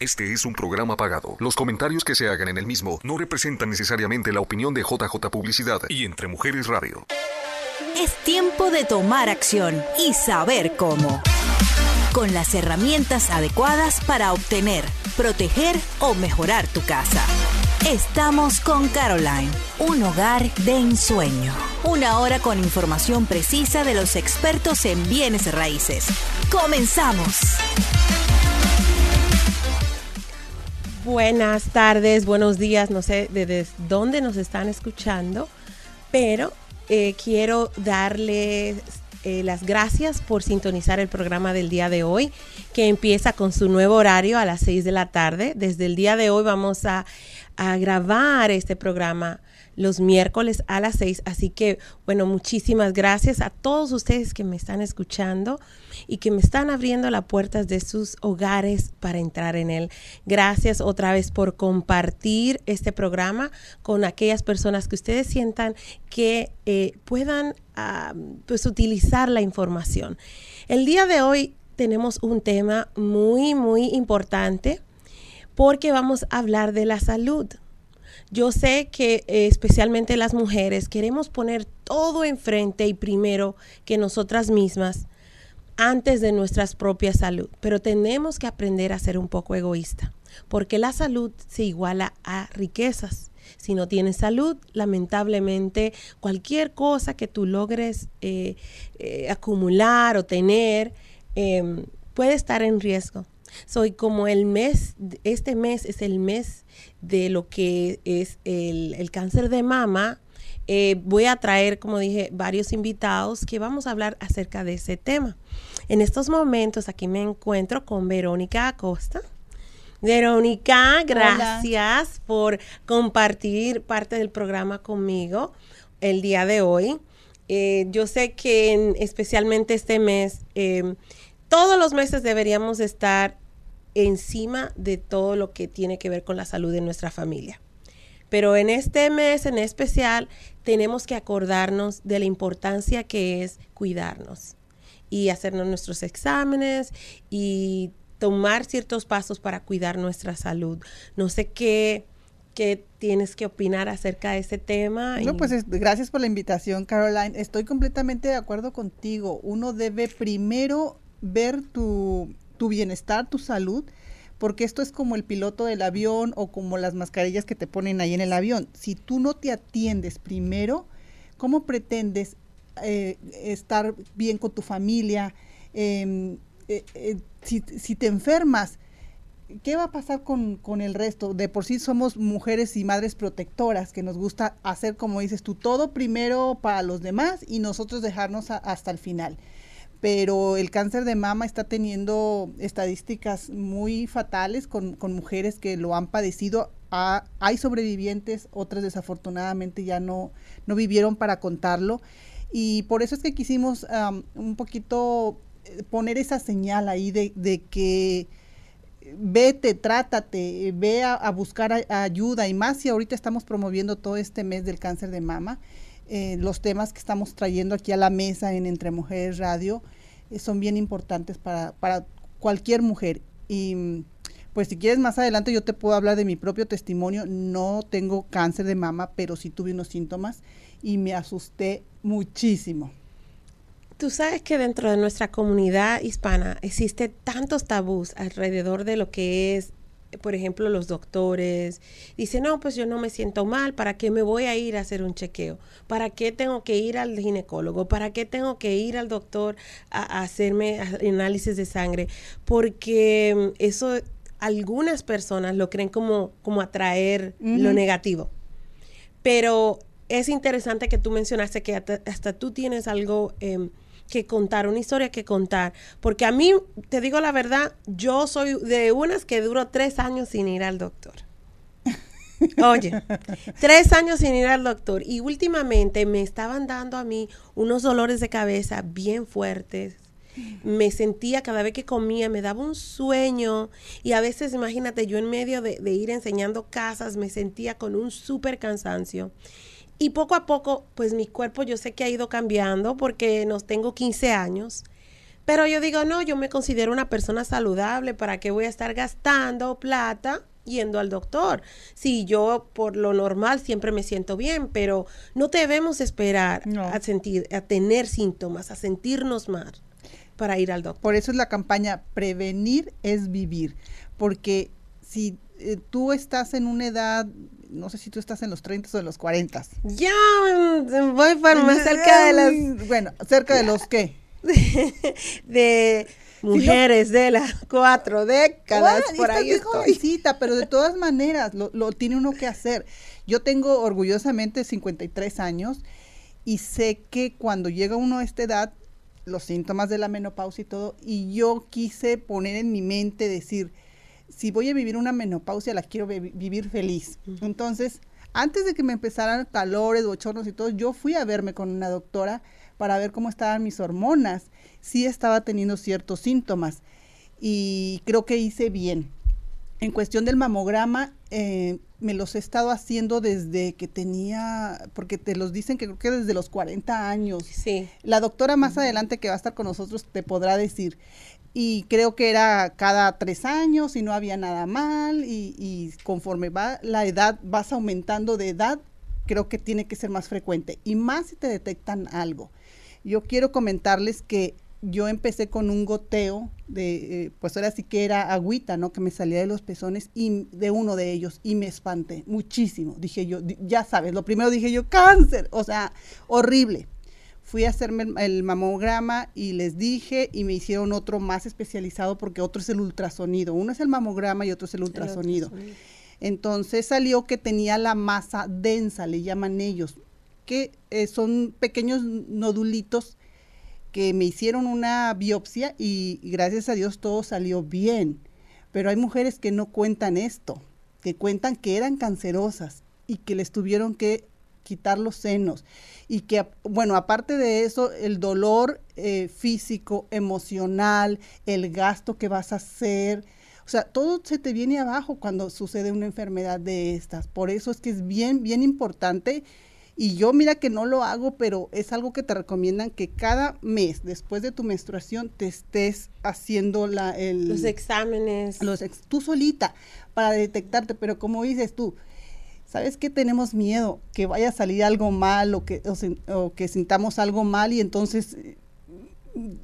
Este es un programa pagado. Los comentarios que se hagan en el mismo no representan necesariamente la opinión de JJ Publicidad y Entre Mujeres Radio. Es tiempo de tomar acción y saber cómo. Con las herramientas adecuadas para obtener, proteger o mejorar tu casa. Estamos con Caroline, un hogar de ensueño. Una hora con información precisa de los expertos en bienes raíces. Comenzamos. Buenas tardes, buenos días, no sé desde dónde nos están escuchando, pero eh, quiero darles eh, las gracias por sintonizar el programa del día de hoy, que empieza con su nuevo horario a las 6 de la tarde. Desde el día de hoy vamos a, a grabar este programa los miércoles a las 6. Así que, bueno, muchísimas gracias a todos ustedes que me están escuchando y que me están abriendo las puertas de sus hogares para entrar en él. Gracias otra vez por compartir este programa con aquellas personas que ustedes sientan que eh, puedan ah, pues utilizar la información. El día de hoy tenemos un tema muy, muy importante porque vamos a hablar de la salud. Yo sé que eh, especialmente las mujeres queremos poner todo enfrente y primero que nosotras mismas antes de nuestra propia salud, pero tenemos que aprender a ser un poco egoísta, porque la salud se iguala a riquezas. Si no tienes salud, lamentablemente cualquier cosa que tú logres eh, eh, acumular o tener em, puede estar en riesgo. Soy como el mes, este mes es el mes de lo que es el, cáncer de mama. Eh, voy a traer, como dije, varios invitados que vamos a hablar acerca de ese tema. En estos momentos aquí me encuentro con Verónica Acosta. Verónica, gracias por compartir parte del programa conmigo el día de hoy. Eh, yo sé que especialmente este mes, eh, todos los meses deberíamos estar encima de todo lo que tiene que ver con la salud de nuestra familia. Pero en este mes en especial tenemos que acordarnos de la importancia que es cuidarnos y hacernos nuestros exámenes y tomar ciertos pasos para cuidar nuestra salud. No sé qué, qué tienes que opinar acerca de ese tema. No, pues gracias por la invitación, Caroline. Estoy completamente de acuerdo contigo. Uno debe primero ver tu tu bienestar, tu salud, porque esto es como el piloto del avión o como las mascarillas que te ponen ahí en el avión. Si tú no te atiendes primero, ¿cómo pretendes eh, estar bien con tu familia? Em, eh, eh, si, si, te enfermas, ¿qué va a pasar con, con, el resto? De por sí somos mujeres y madres protectoras, que nos gusta hacer, como dices tú, todo primero para los demás y nosotros dejarnos hasta el final pero el cáncer de mama está teniendo estadísticas muy fatales con, mujeres que lo han padecido. hay sobrevivientes, otras desafortunadamente ya no, no vivieron para contarlo. Y por eso es que quisimos un poquito eh, poner esa señal ahí de, que vete, trátate, ve a, buscar ayuda y más si ahorita estamos promoviendo todo este mes del cáncer de mama. Eh, los temas que estamos trayendo aquí a la mesa en Entre Mujeres Radio eh, son bien importantes para, para cualquier mujer. Y pues si quieres más adelante yo te puedo hablar de mi propio testimonio. No tengo cáncer de mama, pero sí tuve unos síntomas y me asusté muchísimo. Tú sabes que dentro de nuestra comunidad hispana existe tantos tabús alrededor de lo que es por ejemplo, los doctores dicen, no, pues yo no me siento mal, ¿para qué me voy a ir a hacer un chequeo? ¿Para qué tengo que ir al ginecólogo? ¿Para qué tengo que ir al doctor a, hacerme análisis de sangre? Porque mm, eso algunas personas lo creen como, como atraer lo negativo. Pero es interesante que tú mencionaste que hasta, tú tienes algo... Em, que contar, una historia que contar. Porque a mí, te digo la verdad, yo soy de unas que duró tres años sin ir al doctor. Oye, tres años sin ir al doctor y últimamente me estaban dando a mí unos dolores de cabeza bien fuertes. Me sentía cada vez que comía, me daba un sueño y a veces, imagínate, yo en medio de, ir enseñando casas me sentía con un súper cansancio. Y poco a poco, pues mi cuerpo yo sé que ha ido cambiando porque nos tengo 15 años, Pero yo digo, no, yo me considero una persona saludable, ¿para qué voy a estar gastando plata? yendo al doctor. Si yo por lo normal siempre me siento bien, pero no debemos esperar a sentir, a tener síntomas, a sentirnos mal para ir al doctor. Por eso es la campaña Prevenir es vivir, porque si eh, tú estás en una edad no sé si tú estás en los 30 o en los 40. Ya, mm, voy para más cerca de los... Bueno, cerca de los qué? de mujeres de las cuatro décadas, por ahí estoy. pero de todas maneras lo, lo, tiene uno que hacer. Yo tengo orgullosamente 53 años y sé que cuando llega uno a esta edad, los síntomas de la menopausia y todo, y yo quise poner en mi mente decir, si voy a vivir una menopausia, la quiero vivir feliz. Entonces, antes de que me empezaran calores, bochornos y todo, yo fui a verme con una doctora para ver cómo estaban mis hormonas. Sí estaba teniendo ciertos síntomas y creo que hice bien. En cuestión del mamograma, eh, me los he estado haciendo desde que tenía, porque te los dicen que creo que desde los 40 años. Sí. La doctora más adelante que va a estar con nosotros te podrá decir. Y creo que era cada tres años y no había nada mal. Y, conforme va la edad, vas aumentando de edad, creo que tiene que ser más frecuente. Y más si te detectan algo. Yo quiero comentarles que yo empecé con un goteo de, eh, pues ahora sí que era agüita, ¿no? Que me salía de los pezones y de uno de ellos y me espanté muchísimo. Dije yo, ya sabes, lo primero dije yo, cáncer, o sea, horrible. Fui a hacerme el, mamograma y les dije y me hicieron otro más especializado porque otro es el ultrasonido. Uno es el mamograma y otro es el ultrasonido. Entonces salió que tenía la masa densa, le llaman ellos, que eh, son pequeños nodulitos que me hicieron una biopsia y, gracias a Dios todo salió bien. Pero hay mujeres que no cuentan esto, que cuentan que eran cancerosas y que les tuvieron que quitar los senos y que, bueno, aparte de eso, el dolor eh, físico, emocional, el gasto que vas a hacer, o sea, todo se te viene abajo cuando sucede una enfermedad de estas. Por eso es que es bien, bien importante y yo mira que no lo hago, pero es algo que te recomiendan que cada mes después de tu menstruación te estés haciendo la, el, los exámenes. Los tú solita para detectarte, pero como dices tú, ¿sabes qué tenemos miedo? Que vaya a salir algo mal o que, o, que sintamos algo mal y entonces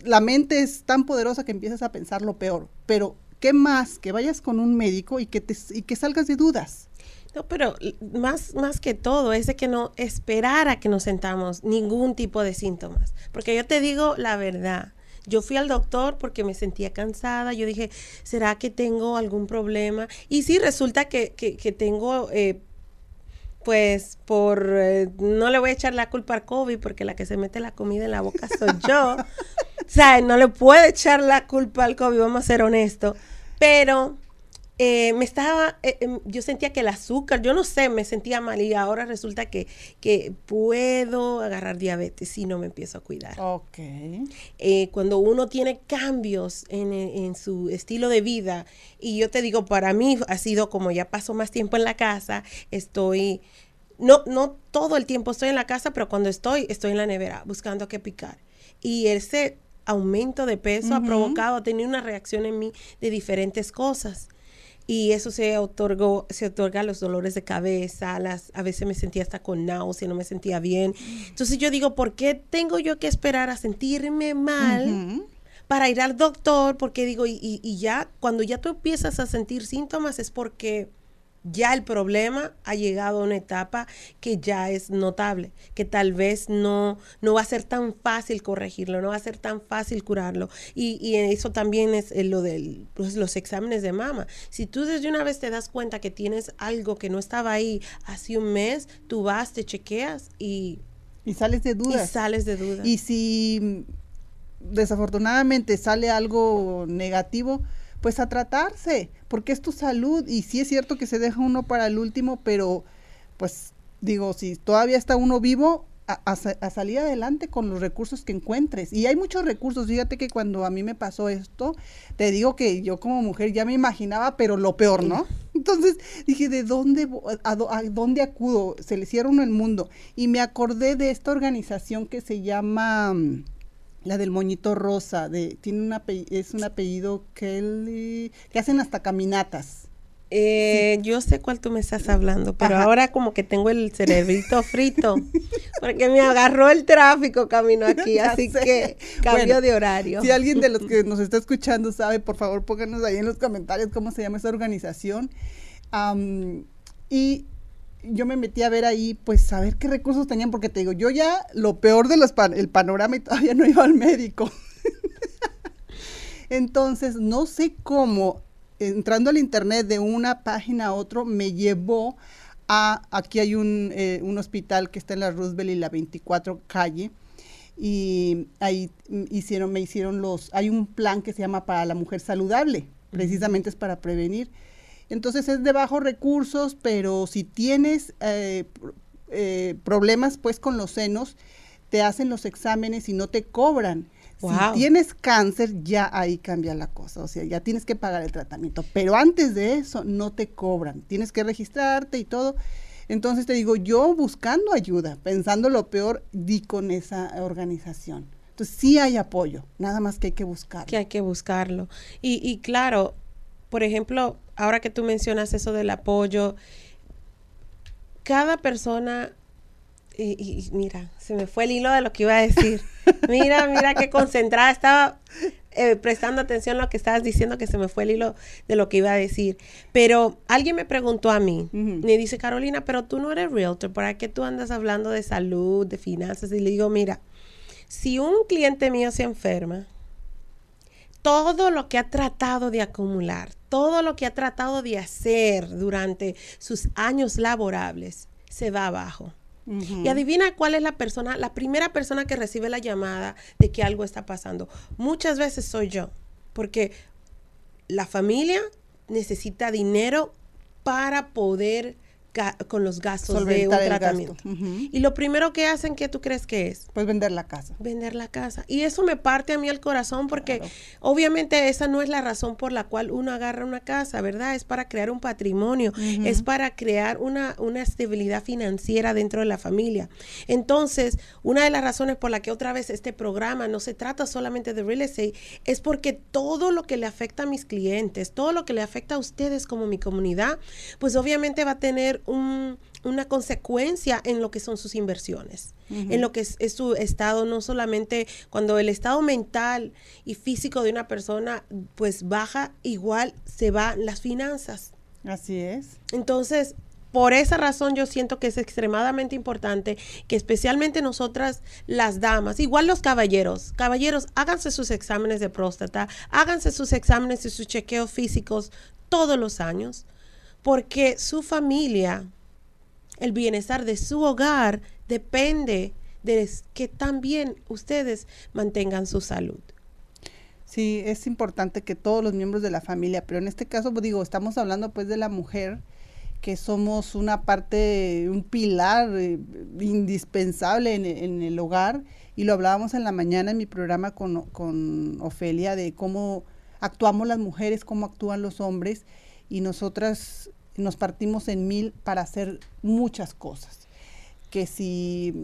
la mente es tan poderosa que empiezas a pensar lo peor. Pero, ¿qué más? Que vayas con un médico y que, te, y que salgas de dudas. No, pero más, más que todo es de que no esperar a que nos sentamos ningún tipo de síntomas. Porque yo te digo la verdad. Yo fui al doctor porque me sentía cansada. Yo dije, ¿será que tengo algún problema? Y sí, resulta que, que, tengo, eh, pues, por, eh, no le voy a echar la culpa al COVID porque la que se mete la comida en la boca soy yo. o sea, no le puedo echar la culpa al COVID, vamos a ser honestos. Pero eh, me estaba, eh, em, yo sentía que el azúcar, yo no sé, me sentía mal y ahora resulta que, que puedo agarrar diabetes si no me empiezo a cuidar. Ok. Eh, cuando uno tiene cambios en, en, su estilo de vida, y yo te digo, para mí ha sido como ya paso más tiempo en la casa, estoy, no, no todo el tiempo estoy en la casa, pero cuando estoy, estoy en la nevera buscando qué picar. Y ese aumento de peso ha provocado, ha tenido una reacción en mí de diferentes cosas y eso se otorgó, se otorga los dolores de cabeza, las, a veces me sentía hasta con náusea, no me sentía bien. Entonces yo digo, ¿por qué tengo yo que esperar a sentirme mal para ir al doctor? Porque digo, y, y ya, cuando ya tú empiezas a sentir síntomas es porque ya el problema ha llegado a una etapa que ya es notable, que tal vez no, no va a ser tan fácil corregirlo, no va a ser tan fácil curarlo. Y, y eso también es lo de pues, los exámenes de mama. Si tú desde una vez te das cuenta que tienes algo que no estaba ahí hace un mes, tú vas, te chequeas y... Y sales de dudas. Y sales de dudas. Y si desafortunadamente sale algo negativo, pues a tratarse, porque es tu salud y sí es cierto que se deja uno para el último, pero pues digo, si todavía está uno vivo, a, salir adelante con los recursos que encuentres. Y hay muchos recursos. Fíjate que cuando a mí me pasó esto, te digo que yo como mujer ya me imaginaba, pero lo peor, ¿no? Entonces dije, ¿de dónde, a, dónde acudo? Se le uno el mundo. Y me acordé de esta organización que se llama mm, La del moñito rosa, de, tiene un es un apellido que, que hacen hasta caminatas. Eh, Yo sé cuál tú me estás hablando, pero ahora como que tengo el cerebrito frito, porque me agarró el tráfico camino aquí, así que cambio de horario. Si alguien de los que nos está escuchando sabe, por favor pónganos ahí en los comentarios cómo se llama esa organización. y yo me metí a ver ahí, pues, a ver qué recursos tenían, porque te digo, yo ya lo peor de los el panorama y todavía no iba al médico. Entonces, no sé cómo, entrando al internet de una página a otro, me llevó a, aquí hay un, eh, un hospital que está en la Roosevelt y la 24 calle, y ahí hicieron, me hicieron los, hay un plan que se llama para la mujer saludable, precisamente es para prevenir. Entonces es de bajos recursos, pero si tienes eh, eh, problemas pues con los senos, te hacen los exámenes y no te cobran. Si tienes cáncer, ya ahí cambia la cosa, o sea, ya tienes que pagar el tratamiento, pero antes de eso no te cobran, tienes que registrarte y todo. Entonces te digo, yo buscando ayuda, pensando lo peor, di con esa organización. Entonces sí hay apoyo, nada más que hay que buscarlo. Que hay que buscarlo. Y, y claro, por ejemplo, ahora que tú mencionas eso del apoyo, cada persona, y, mira, se me fue el hilo de lo que iba a decir. mira, mira qué concentrada estaba eh, prestando atención a lo que estabas diciendo, que se me fue el hilo de lo que iba a decir. Pero alguien me preguntó a mí, me dice, Carolina, pero tú no eres realtor, ¿para qué tú andas hablando de salud, de finanzas? Y le digo, mira, si un cliente mío se enferma, todo lo que ha tratado de acumular, todo lo que ha tratado de hacer durante sus años laborables, se va abajo. Y adivina cuál es la persona, la primera persona que recibe la llamada de que algo está pasando. Muchas veces soy yo, porque la familia necesita dinero para poder con los gastos de un tratamiento. Y lo primero que hacen, ¿qué tú crees que es? Pues vender la casa. Vender la casa. Y eso me parte a mí el corazón porque obviamente esa no es la razón por la cual uno agarra una casa, ¿verdad? Es para crear un patrimonio, es para crear una, una estabilidad financiera dentro de la familia. Entonces, una de las razones por la que otra vez este programa no se trata solamente de real estate es porque todo lo que le afecta a mis clientes, todo lo que le afecta a ustedes como mi comunidad, pues obviamente va a tener una consecuencia en lo que son sus inversiones, en lo que es, su estado, no solamente cuando el estado mental y físico de una persona pues baja, igual se van las finanzas. Así es. Entonces, por esa razón yo siento que es extremadamente importante que especialmente nosotras las damas, igual los caballeros, caballeros, háganse sus exámenes de próstata, háganse sus exámenes y sus chequeos físicos todos los años porque su familia, el bienestar de su hogar depende de que también ustedes mantengan su salud. Sí, es importante que todos los miembros de la familia, pero en este caso, pues, digo, estamos hablando pues de la mujer, que somos una parte, un pilar eh, indispensable en, el hogar, y lo hablábamos en la mañana en mi programa con, con Ofelia de cómo actuamos las mujeres, cómo actúan los hombres, y nosotras nos partimos en mil para hacer muchas cosas. Que si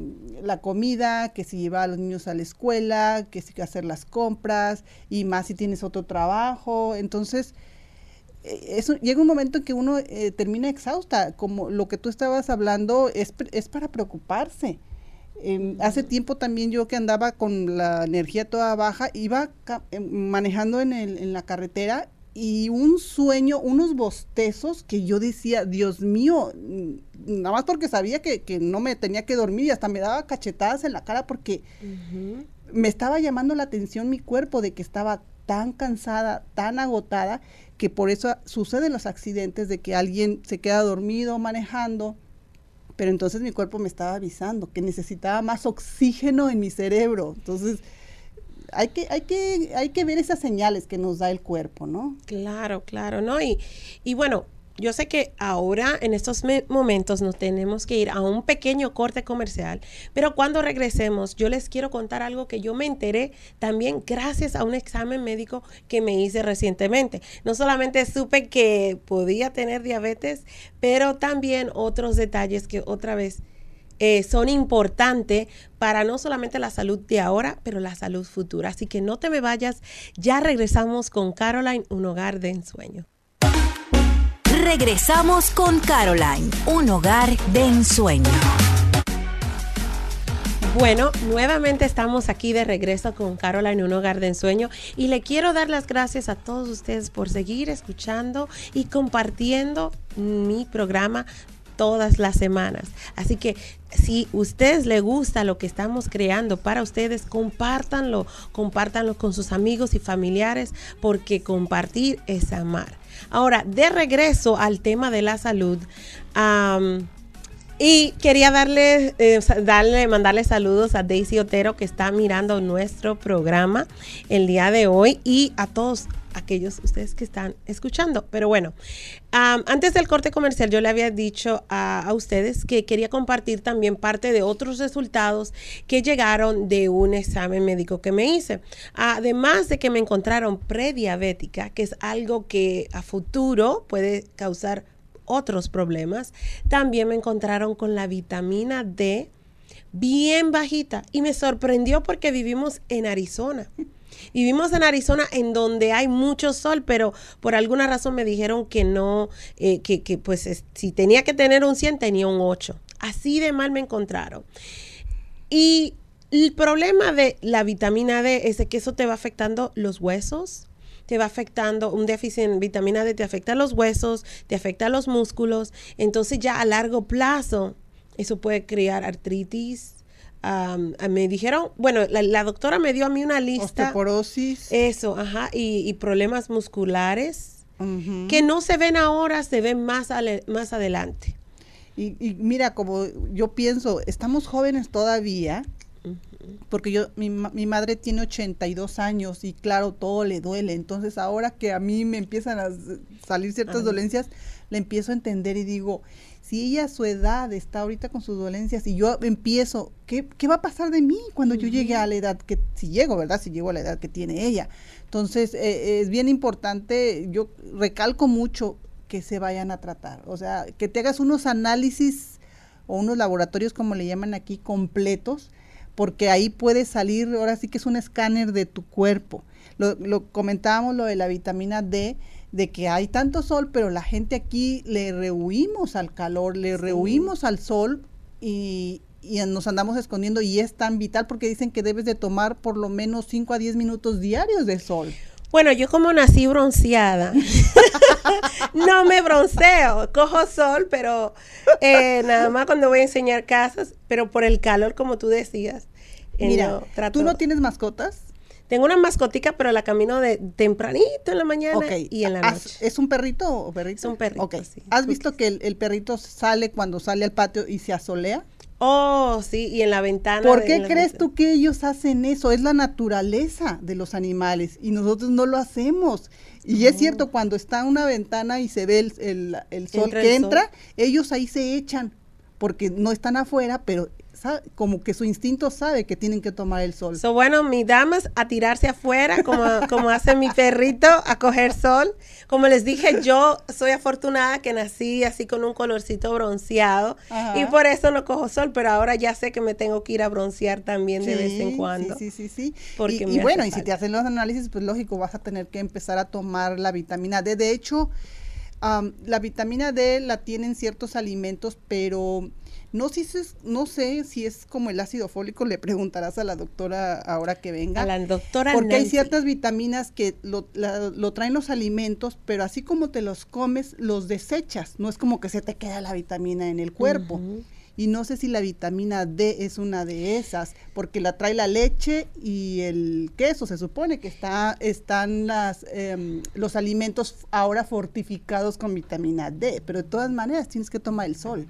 la comida, que si llevar a los niños a la escuela, que si hacer las compras, y más si tienes otro trabajo. Entonces, eh, eso, llega un momento en que uno eh, termina exhausta, como lo que tú estabas hablando es, es para preocuparse. Em, hace tiempo también yo que andaba con la energía toda baja, iba em, manejando en, el, en la carretera y un sueño, unos bostezos que yo decía, Dios mío, nada más porque sabía que, no me tenía que dormir y hasta me daba cachetadas en la cara porque me estaba llamando la atención mi cuerpo de que estaba tan cansada, tan agotada, que por eso suceden los accidentes de que alguien se queda dormido manejando, pero entonces mi cuerpo me estaba avisando que necesitaba más oxígeno en mi cerebro. Entonces, hay que, hay que, hay que ver esas señales que nos da el cuerpo, ¿no? Claro, claro, ¿no? Y, y bueno, yo sé que ahora en estos momentos nos tenemos que ir a un pequeño corte comercial, pero cuando regresemos yo les quiero contar algo que yo me enteré también gracias a un examen médico que me hice recientemente. No solamente supe que podía tener diabetes, pero también otros detalles que otra vez eh, son importantes para no solamente la salud de ahora, pero la salud futura. Así que no te me vayas, ya regresamos con Caroline, un hogar de ensueño. Regresamos con Caroline, un hogar de ensueño. Bueno, nuevamente estamos aquí de regreso con Caroline, un hogar de ensueño, y le quiero dar las gracias a todos ustedes por seguir escuchando y compartiendo mi programa todas las semanas. Así que si ustedes les gusta lo que estamos creando para ustedes, compártanlo, compártanlo con sus amigos y familiares, porque compartir es amar. Ahora, de regreso al tema de la salud. Y quería darle, eh, darle, mandarle saludos a Daisy Otero que está mirando nuestro programa el día de hoy y a todos aquellos ustedes que están escuchando. Pero bueno, antes del corte comercial yo le había dicho a, a, ustedes que quería compartir también parte de otros resultados que llegaron de un examen médico que me hice. Además de que me encontraron prediabética, que es algo que a futuro puede causar otros problemas. También me encontraron con la vitamina D bien bajita y me sorprendió porque vivimos en Arizona. Vivimos en Arizona en donde hay mucho sol, pero por alguna razón me dijeron que no, eh, que, que, pues si tenía que tener un 100 tenía un 8. Así de mal me encontraron. Y el problema de la vitamina D es que eso te va afectando los huesos, te va afectando, un déficit en vitamina D te afecta los huesos, te afecta los músculos, entonces ya a largo plazo eso puede crear artritis. Me dijeron, bueno, la, doctora me dio a mí una lista. Osteoporosis. Eso, ajá, y, problemas musculares que no se ven ahora, se ven más, más adelante. Y, y, mira, como yo pienso, estamos jóvenes todavía, porque yo, mi, mi, madre tiene 82 años y claro, todo le duele. Entonces ahora que a mí me empiezan a salir ciertas dolencias, le empiezo a entender y digo, si ella a su edad está ahorita con sus dolencias y yo empiezo, ¿qué, qué va a pasar de mí cuando yo llegue a la edad que, si llego, ¿verdad? Si llego a la edad que tiene ella. Entonces eh, es bien importante, yo recalco mucho que se vayan a tratar, o sea, que te hagas unos análisis o unos laboratorios, como le llaman aquí, completos, porque ahí puede salir, ahora sí que es un escáner de tu cuerpo. Lo, comentábamos lo de la vitamina D, de que hay tanto sol, pero la gente aquí le rehuimos al calor, le rehuimos al sol y, y, nos andamos escondiendo y es tan vital porque dicen que debes de tomar por lo menos 5 a 10 minutos diarios de sol. Bueno, yo como nací bronceada, no me bronceo, cojo sol, pero eh, nada más cuando voy a enseñar casas, pero por el calor, como tú decías. Eh, Mira, ¿tú no tienes mascotas? Tengo una mascotica, pero la camino de tempranito en la mañana y en la noche. ¿Es un perrito o perrito? Es un perrito, ¿Has visto que el, perrito sale cuando sale al patio y se asolea? Oh, sí, y en la ventana. ¿Por qué crees tú que ellos hacen eso? Es la naturaleza de los animales y nosotros no lo hacemos. Y es cierto, cuando está una ventana y se ve el, el, sol que entra, ellos ahí se echan porque no están afuera, pero como que su instinto sabe que tienen que tomar el sol. So, bueno, mi damas a tirarse afuera, como, como hace mi perrito, a coger sol. Como les dije, yo soy afortunada que nací así con un colorcito bronceado y por eso no cojo sol, pero ahora ya sé que me tengo que ir a broncear también de vez en cuando. Sí, sí, sí, sí. Porque y, bueno, y si te hacen los análisis, pues lógico, vas a tener que empezar a tomar la vitamina D. De hecho, la vitamina D la tienen ciertos alimentos, pero no, si no sé si es como el ácido fólico, le preguntarás a la doctora ahora que venga. A la doctora Porque hay ciertas vitaminas que lo, lo, traen los alimentos, pero así como te los comes, los desechas. No es como que se te queda la vitamina en el cuerpo. Y no sé si la vitamina D es una de esas, porque la trae la leche y el queso. Se supone que está, están las, em, los alimentos ahora fortificados con vitamina D, pero de todas maneras tienes que tomar el sol.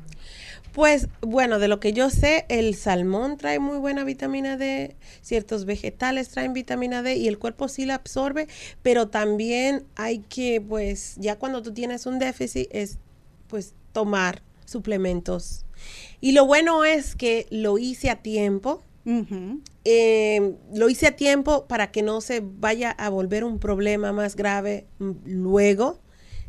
Pues bueno, de lo que yo sé, el salmón trae muy buena vitamina D, ciertos vegetales traen vitamina D y el cuerpo sí la absorbe, pero también hay que, pues, ya cuando tú tienes un déficit, es pues tomar suplementos. Y lo bueno es que lo hice a tiempo. Em, lo hice a tiempo para que no se vaya a volver un problema más grave mm, luego,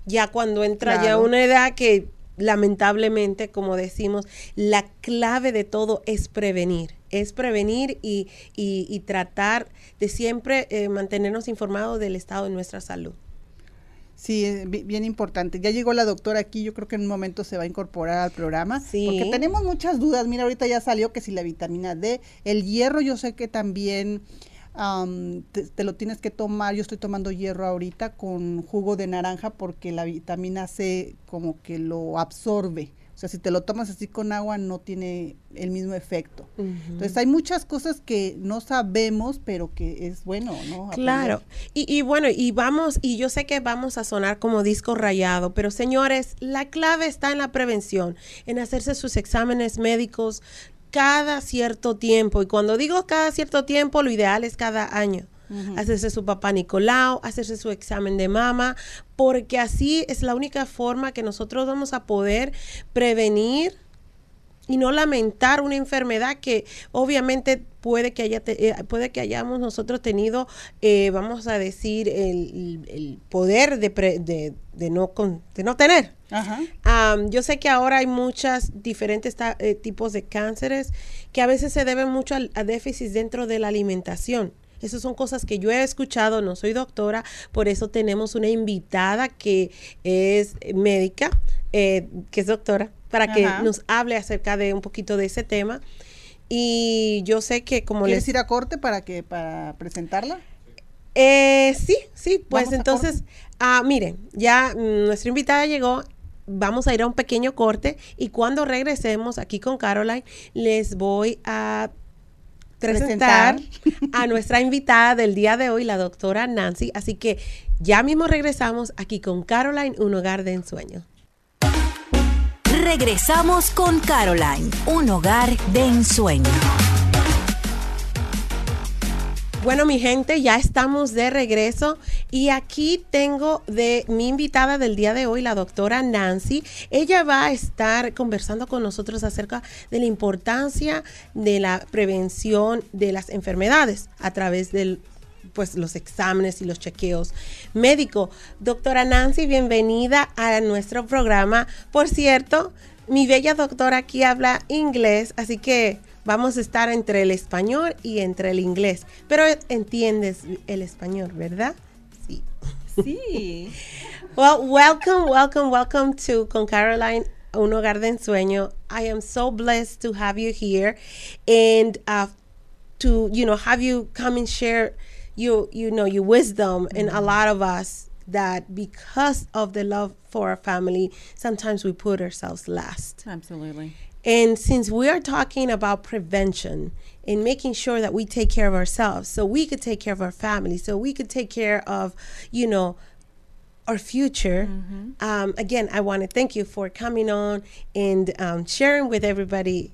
ya cuando entra ya una edad que lamentablemente, como decimos, la clave de todo es prevenir. Es prevenir y, y, tratar de siempre eh, mantenernos informados del estado de nuestra salud. Sí, es bien importante. Ya llegó la doctora aquí, yo creo que en un momento se va a incorporar al programa. Sí. Porque tenemos muchas dudas. Mira, ahorita ya salió que si la vitamina D, el hierro, yo sé que también te, lo tienes que tomar. Yo estoy tomando hierro ahorita con jugo de naranja porque la vitamina C como que lo absorbe. O sea, si te lo tomas así con agua no tiene el mismo efecto. Entonces hay muchas cosas que no sabemos, pero que es bueno, ¿no? Claro. Y, y, bueno, y vamos, y yo sé que vamos a sonar como disco rayado, pero señores, la clave está en la prevención, en hacerse sus exámenes médicos cada cierto tiempo. Y cuando digo cada cierto tiempo, lo ideal es cada año. Hacerse su papá Nicolau, hacerse su examen de mama, porque así es la única forma que nosotros vamos a poder prevenir y no lamentar una enfermedad que obviamente puede que haya eh, puede que hayamos nosotros tenido eh, vamos a decir el, poder de, de, no de no tener. Yo sé que ahora hay muchas diferentes eh, tipos de cánceres que a veces se deben mucho a, déficit dentro de la alimentación. Esas son cosas que yo he escuchado, no soy doctora, por eso tenemos una invitada que es médica, que es doctora, para que nos hable acerca de un poquito de ese tema. Y yo sé que como ¿Quieres ir a corte para que para presentarla? Eh, sí, sí, pues entonces, ah, miren, ya nuestra invitada llegó, vamos a ir a un pequeño corte y cuando regresemos aquí con Caroline, les voy a presentar, a nuestra invitada del día de hoy, la doctora Nancy. Así que ya mismo regresamos aquí con Caroline, un hogar de ensueño. Regresamos con Caroline, un hogar de ensueño. Bueno, mi gente, ya estamos de regreso y aquí tengo de mi invitada del día de hoy, la doctora Nancy. Ella va a estar conversando con nosotros acerca de la importancia de la prevención de las enfermedades a través del pues los exámenes y los chequeos médicos. Doctora Nancy, bienvenida a nuestro programa. Por cierto, mi bella doctora aquí habla inglés, así que vamos a estar entre el español y entre el inglés. Pero entiendes el español, ¿verdad? Sí. Sí. well, welcome, welcome, welcome to Con Caroline Un Hogar de Ensueño. I am so blessed to have you here and uh, to, you know, have you come and share you you know your wisdom mm-hmm. and a lot of us that because of the love for our family sometimes we put ourselves last absolutely and since we are talking about prevention and making sure that we take care of ourselves so we could take care of our family so we could take care of you know our future mm-hmm. um, again i want to thank you for coming on and um, sharing with everybody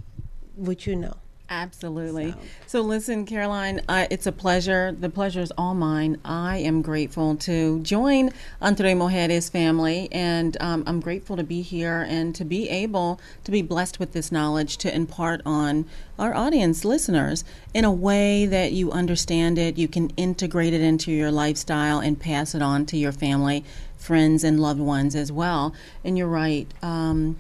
what you know Absolutely. So, so listen, Caroline, uh, it's a pleasure. The pleasure is all mine. I am grateful to join Entre Mujeres family, and um, I'm grateful to be here and to be able to be blessed with this knowledge to impart on our audience, listeners, in a way that you understand it, you can integrate it into your lifestyle, and pass it on to your family, friends, and loved ones as well. And you're right. Um,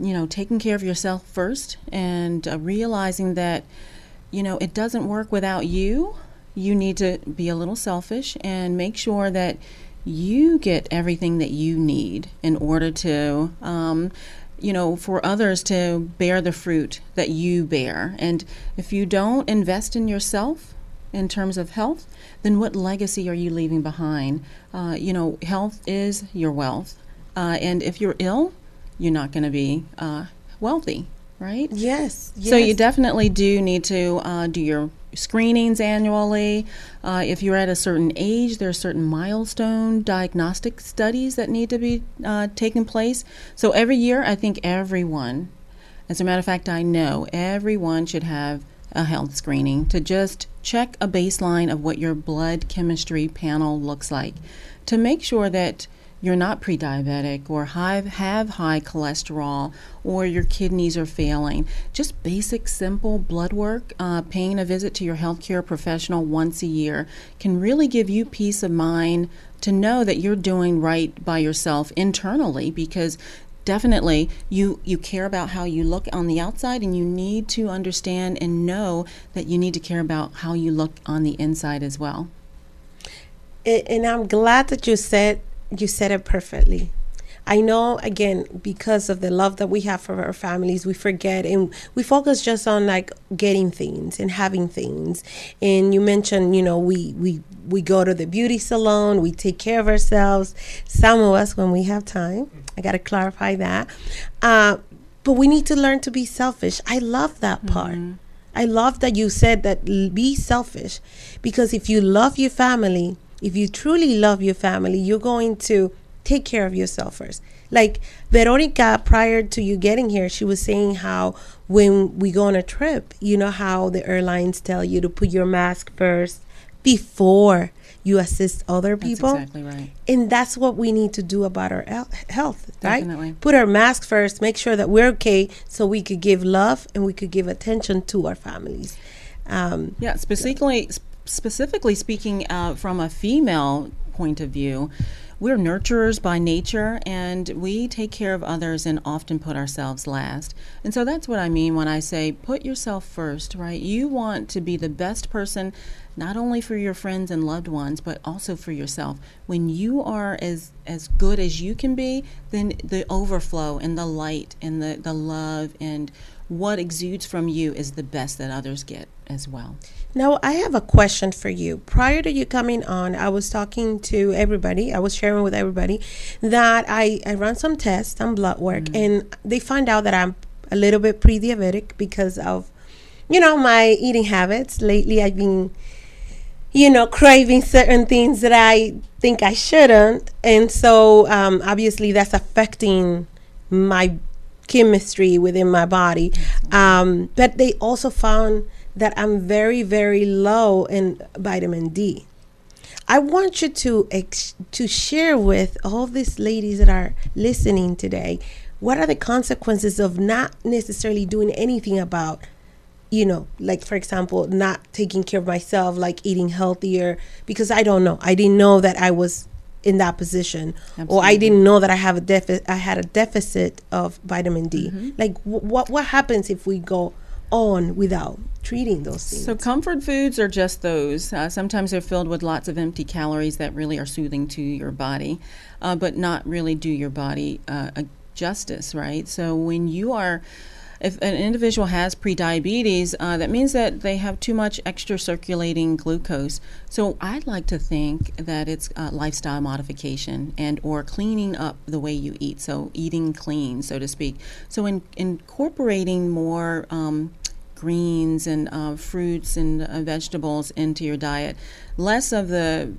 you know, taking care of yourself first and uh, realizing that, you know, it doesn't work without you. You need to be a little selfish and make sure that you get everything that you need in order to, um, you know, for others to bear the fruit that you bear. And if you don't invest in yourself in terms of health, then what legacy are you leaving behind? Uh, you know, health is your wealth. Uh, and if you're ill, you're not going to be uh, wealthy, right? Yes, yes, So you definitely do need to uh, do your screenings annually. Uh, if you're at a certain age, there are certain milestone diagnostic studies that need to be uh, taking place. So every year, I think everyone, as a matter of fact, I know everyone should have a health screening to just check a baseline of what your blood chemistry panel looks like to make sure that you're not pre-diabetic or have, have high cholesterol or your kidneys are failing. Just basic, simple blood work, uh, paying a visit to your healthcare professional once a year can really give you peace of mind to know that you're doing right by yourself internally because definitely you you care about how you look on the outside and you need to understand and know that you need to care about how you look on the inside as well and i'm glad that you said you said it perfectly I know again because of the love that we have for our families, we forget and we focus just on like getting things and having things. And you mentioned, you know, we we we go to the beauty salon, we take care of ourselves. Some of us when we have time. I got to clarify that. Uh, but we need to learn to be selfish. I love that part. Mm-hmm. I love that you said that be selfish because if you love your family, if you truly love your family, you're going to take care of yourself first. Like Veronica, prior to you getting here, she was saying how when we go on a trip, you know how the airlines tell you to put your mask first before you assist other people. That's exactly right. And that's what we need to do about our health, right? Definitely. Put our mask first, make sure that we're okay so we could give love and we could give attention to our families. Um, yeah, specifically, yeah. Specifically speaking uh, from a female point of view, we're nurturers by nature and we take care of others and often put ourselves last. And so that's what I mean when I say put yourself first, right? You want to be the best person not only for your friends and loved ones but also for yourself. When you are as as good as you can be, then the overflow and the light and the the love and what exudes from you is the best that others get as well. Now, I have a question for you. Prior to you coming on, I was talking to everybody, I was sharing with everybody that I, I run some tests, some blood work, mm and they find out that I'm a little bit pre diabetic because of, you know, my eating habits. Lately, I've been, you know, craving certain things that I think I shouldn't. And so, um, obviously, that's affecting my chemistry within my body. Um, but they also found that I'm very, very low in vitamin D. I want you to ex- to share with all these ladies that are listening today what are the consequences of not necessarily doing anything about you know like for example not taking care of myself like eating healthier because I don't know I didn't know that I was in that position Absolutely. or I didn't know that I have a deficit I had a deficit of vitamin D mm-hmm. like w- what what happens if we go on without treating those things. So, comfort foods are just those. Uh, sometimes they're filled with lots of empty calories that really are soothing to your body, uh, but not really do your body uh, justice, right? So, when you are if an individual has prediabetes, uh, that means that they have too much extra circulating glucose. So I'd like to think that it's uh, lifestyle modification and or cleaning up the way you eat. So eating clean, so to speak. So in, incorporating more um, greens and uh, fruits and uh, vegetables into your diet, less of the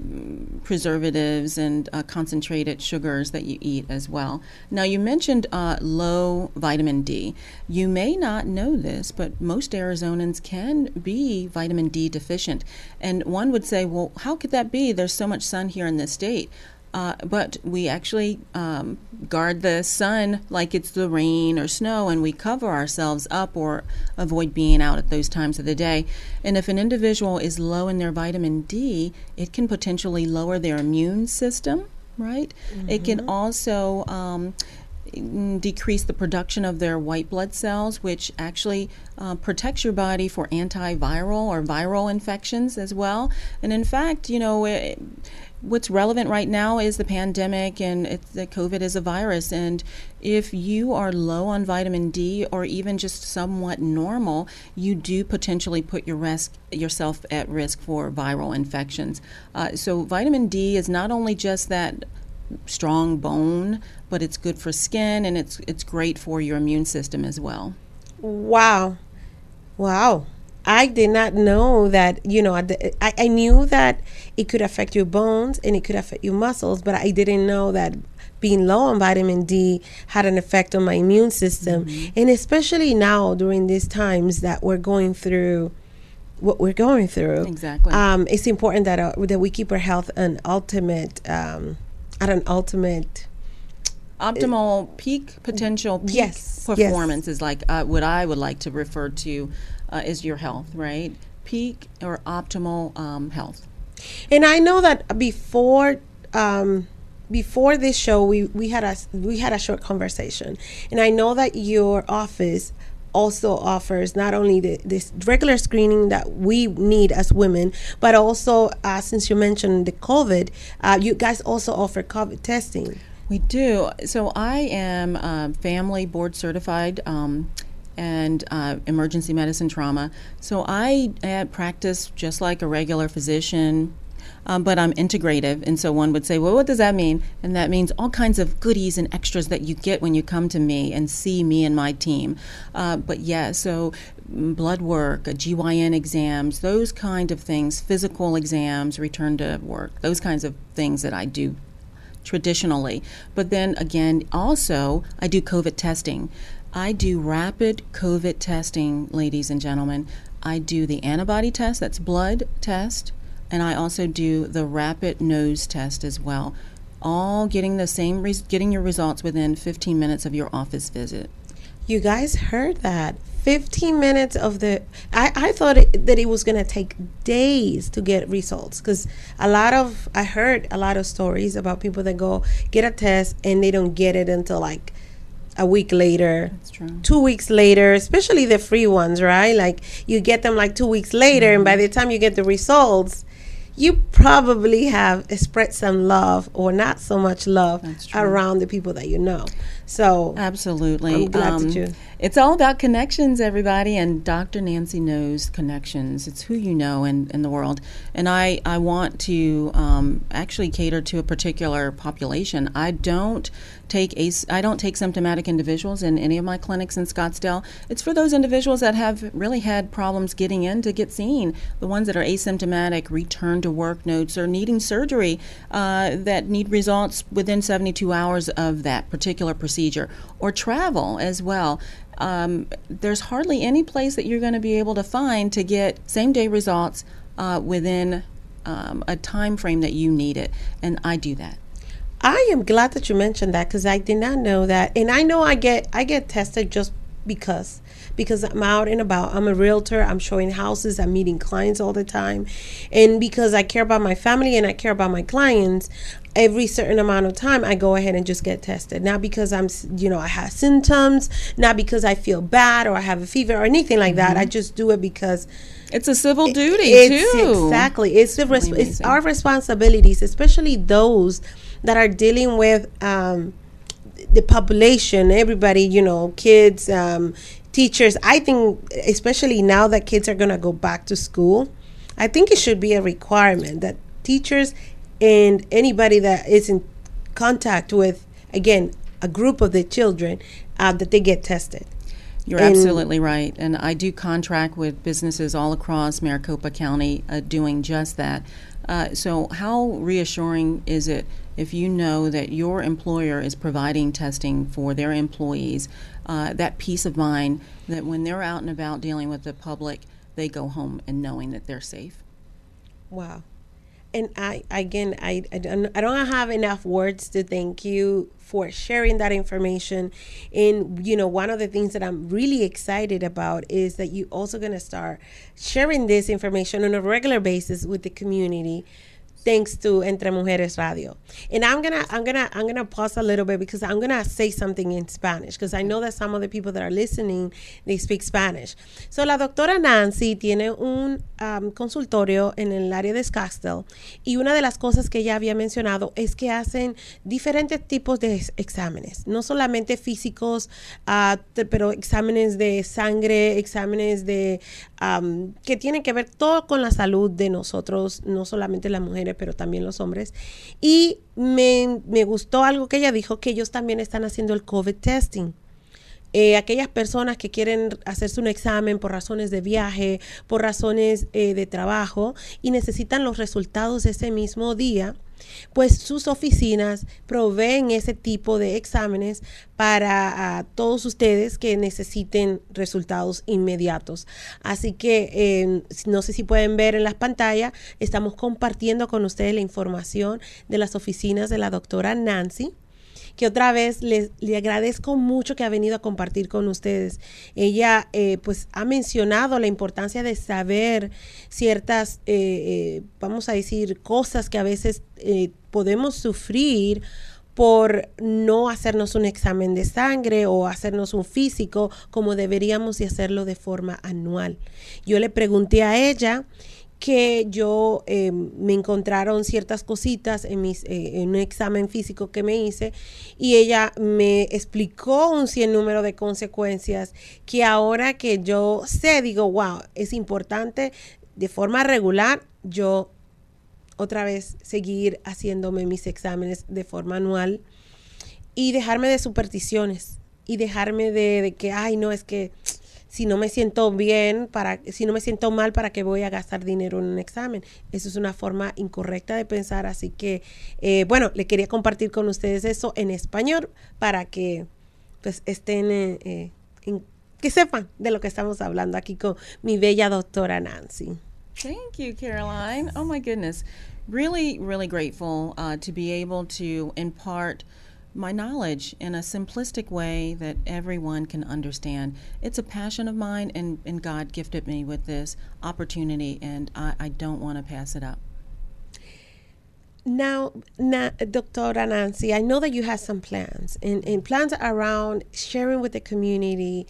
preservatives and uh, concentrated sugars that you eat as well. Now, you mentioned uh, low vitamin D. You may not know this, but most Arizonans can be vitamin D deficient. And one would say, well, how could that be? There's so much sun here in this state. Uh, but we actually um, guard the sun like it's the rain or snow, and we cover ourselves up or avoid being out at those times of the day. And if an individual is low in their vitamin D, it can potentially lower their immune system, right? Mm-hmm. It can mm-hmm. also um, decrease the production of their white blood cells, which actually uh, protects your body for antiviral or viral infections as well. And in fact, you know, it, what's relevant right now is the pandemic and the COVID is a virus. And if you are low on vitamin D or even just somewhat normal, you do potentially put your risk, yourself at risk for viral infections. Uh, so, vitamin D is not only just that strong bone, but it's good for skin and it's it's great for your immune system as well. Wow. Wow. I did not know that, you know, I, I knew that it could affect your bones and it could affect your muscles, but I didn't know that being low on vitamin D had an effect on my immune system. Mm-hmm. And especially now during these times that we're going through what we're going through. Exactly. Um, it's important that uh, that we keep our health an ultimate um, at an ultimate optimal uh, peak potential peak yes, performance yes. is like uh, what I would like to refer to uh, is your health, right? Peak or optimal um, health. And I know that before um, before this show, we, we had a we had a short conversation, and I know that your office also offers not only the, this regular screening that we need as women, but also uh, since you mentioned the COVID, uh, you guys also offer COVID testing. We do. So I am uh, family board certified. Um, and uh, emergency medicine trauma. So I uh, practice just like a regular physician, um, but I'm integrative. And so one would say, well, what does that mean? And that means all kinds of goodies and extras that you get when you come to me and see me and my team. Uh, but yeah, so mm, blood work, GYN exams, those kind of things, physical exams, return to work, those kinds of things that I do traditionally. But then again, also, I do COVID testing. I do rapid COVID testing, ladies and gentlemen. I do the antibody test, that's blood test and I also do the rapid nose test as well. All getting the same, res- getting your results within 15 minutes of your office visit. You guys heard that. 15 minutes of the i, I thought it, that it was going to take days to get results because a lot of i heard a lot of stories about people that go get a test and they don't get it until like a week later two weeks later especially the free ones right like you get them like two weeks later mm-hmm. and by the time you get the results you probably have spread some love or not so much love around the people that you know. So absolutely, I'm glad um, that you. It's all about connections, everybody, and Dr. Nancy knows connections. It's who you know in, in the world, and I I want to um, actually cater to a particular population. I don't take as- I don't take symptomatic individuals in any of my clinics in Scottsdale. It's for those individuals that have really had problems getting in to get seen. The ones that are asymptomatic, return to work notes, or needing surgery uh, that need results within 72 hours of that particular procedure, or travel as well. Um, there's hardly any place that you're going to be able to find to get same day results uh, within um, a time frame that you need it, and I do that. I am glad that you mentioned that because I did not know that, and I know I get I get tested just because because I'm out and about. I'm a realtor. I'm showing houses. I'm meeting clients all the time, and because I care about my family and I care about my clients, every certain amount of time I go ahead and just get tested. Not because I'm, you know, I have symptoms, not because I feel bad or I have a fever or anything like mm-hmm. that. I just do it because it's a civil duty it's too. Exactly. It's the res- it's our responsibilities, especially those that are dealing with um, the population, everybody, you know, kids, um, teachers. I think, especially now that kids are going to go back to school, I think it should be a requirement that teachers and anybody that is in contact with, again, a group of the children, uh, that they get tested. You're and absolutely right. And I do contract with businesses all across Maricopa County uh, doing just that. Uh, so, how reassuring is it if you know that your employer is providing testing for their employees? Uh, that peace of mind that when they're out and about dealing with the public, they go home and knowing that they're safe. Wow and I again I, I don't I don't have enough words to thank you for sharing that information. And you know, one of the things that I'm really excited about is that you're also going to start sharing this information on a regular basis with the community thanks to Entre Mujeres Radio. And I'm gonna I'm gonna I'm gonna pause a little bit because I'm gonna say something in Spanish because I know that some of the people that are listening they speak Spanish. So la doctora Nancy tiene un um, consultorio en el área de Scottsdale y una de las cosas que ella había mencionado es que hacen diferentes tipos de exámenes, no solamente físicos, uh, pero exámenes de sangre, exámenes de um, que tienen que ver todo con la salud de nosotros, no solamente las mujeres pero también los hombres. Y me, me gustó algo que ella dijo, que ellos también están haciendo el COVID testing. Eh, aquellas personas que quieren hacerse un examen por razones de viaje, por razones eh, de trabajo y necesitan los resultados ese mismo día, pues sus oficinas proveen ese tipo de exámenes para todos ustedes que necesiten resultados inmediatos. Así que eh, no sé si pueden ver en las pantallas, estamos compartiendo con ustedes la información de las oficinas de la doctora Nancy que otra vez les, le agradezco mucho que ha venido a compartir con ustedes. Ella eh, pues ha mencionado la importancia de saber ciertas, eh, eh, vamos a decir, cosas que a veces podemos sufrir por no hacernos un examen de sangre o hacernos un físico como deberíamos de hacerlo de forma anual. Yo le pregunté a ella que yo eh, me encontraron ciertas cositas en, eh, en un examen físico que me hice y ella me explicó un cien número de consecuencias que ahora que yo sé, digo, wow, es importante de forma regular yo otra vez seguir haciéndome mis exámenes de forma anual y dejarme de supersticiones y dejarme de, de que, ay, no, es que si no me siento bien, para, si no me siento mal, ¿para qué voy a gastar dinero en un examen? Eso es una forma incorrecta de pensar, así que, eh, bueno, le quería compartir con ustedes eso en español para que pues estén, eh, eh, que sepan de lo que estamos hablando aquí con mi bella doctora Nancy. Thank you, Caroline. Oh my goodness. Really, really grateful uh, to be able to impart my knowledge in a simplistic way that everyone can understand. It's a passion of mine, and, and God gifted me with this opportunity, and I, I don't want to pass it up. Now, na, Dr. Nancy, I know that you have some plans and, and plans around sharing with the community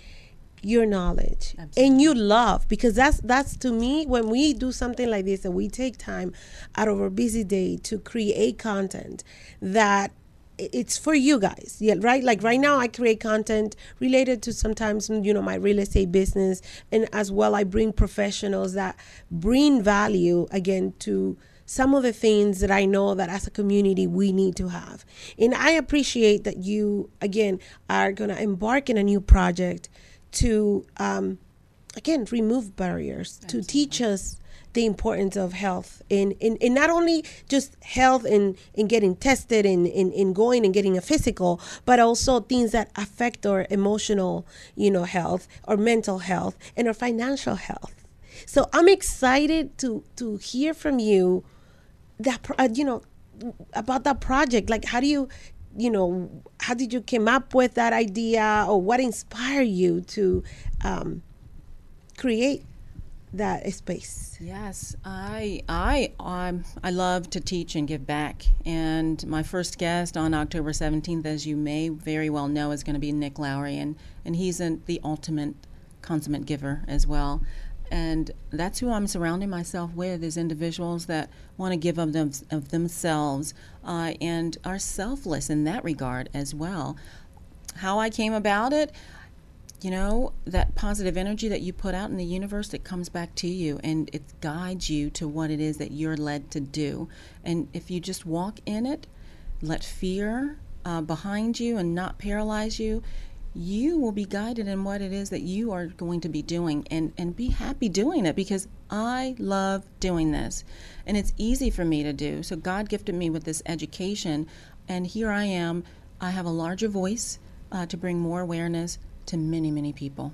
your knowledge Absolutely. and you love because that's that's to me when we do something like this and we take time out of our busy day to create content that it's for you guys yeah right? Like right now i create content related to sometimes you know my real estate business. And as well i bring professionals that bring value again to some of the things that i know that as a community we need to have. And i appreciate that you again are going to embark in a new project to um, again remove barriers Absolutely. to teach us the importance of health in, in, in not only just health in, in getting tested and in, in going and getting a physical, but also things that affect our emotional, you know, health, our mental health, and our financial health. So I'm excited to to hear from you that uh, you know about that project. Like, how do you you know how did you came up with that idea or what inspired you to um, create that space. Yes i i i love to teach and give back. And my first guest on october 17th as you may very well know is going to be nick lowry and and he's an, the ultimate consummate giver as well. And that's who I'm surrounding myself with is individuals that want to give of, them, of themselves uh, and are selfless in that regard as well. How I came about it, you know, that positive energy that you put out in the universe that comes back to you and it guides you to what it is that you're led to do. And if you just walk in it, let fear uh, behind you and not paralyze you, you will be guided in what it is that you are going to be doing and, and be happy doing it because I love doing this. And it's easy for me to do. So God gifted me with this education, and here I am. I have a larger voice uh, to bring more awareness to many, many people.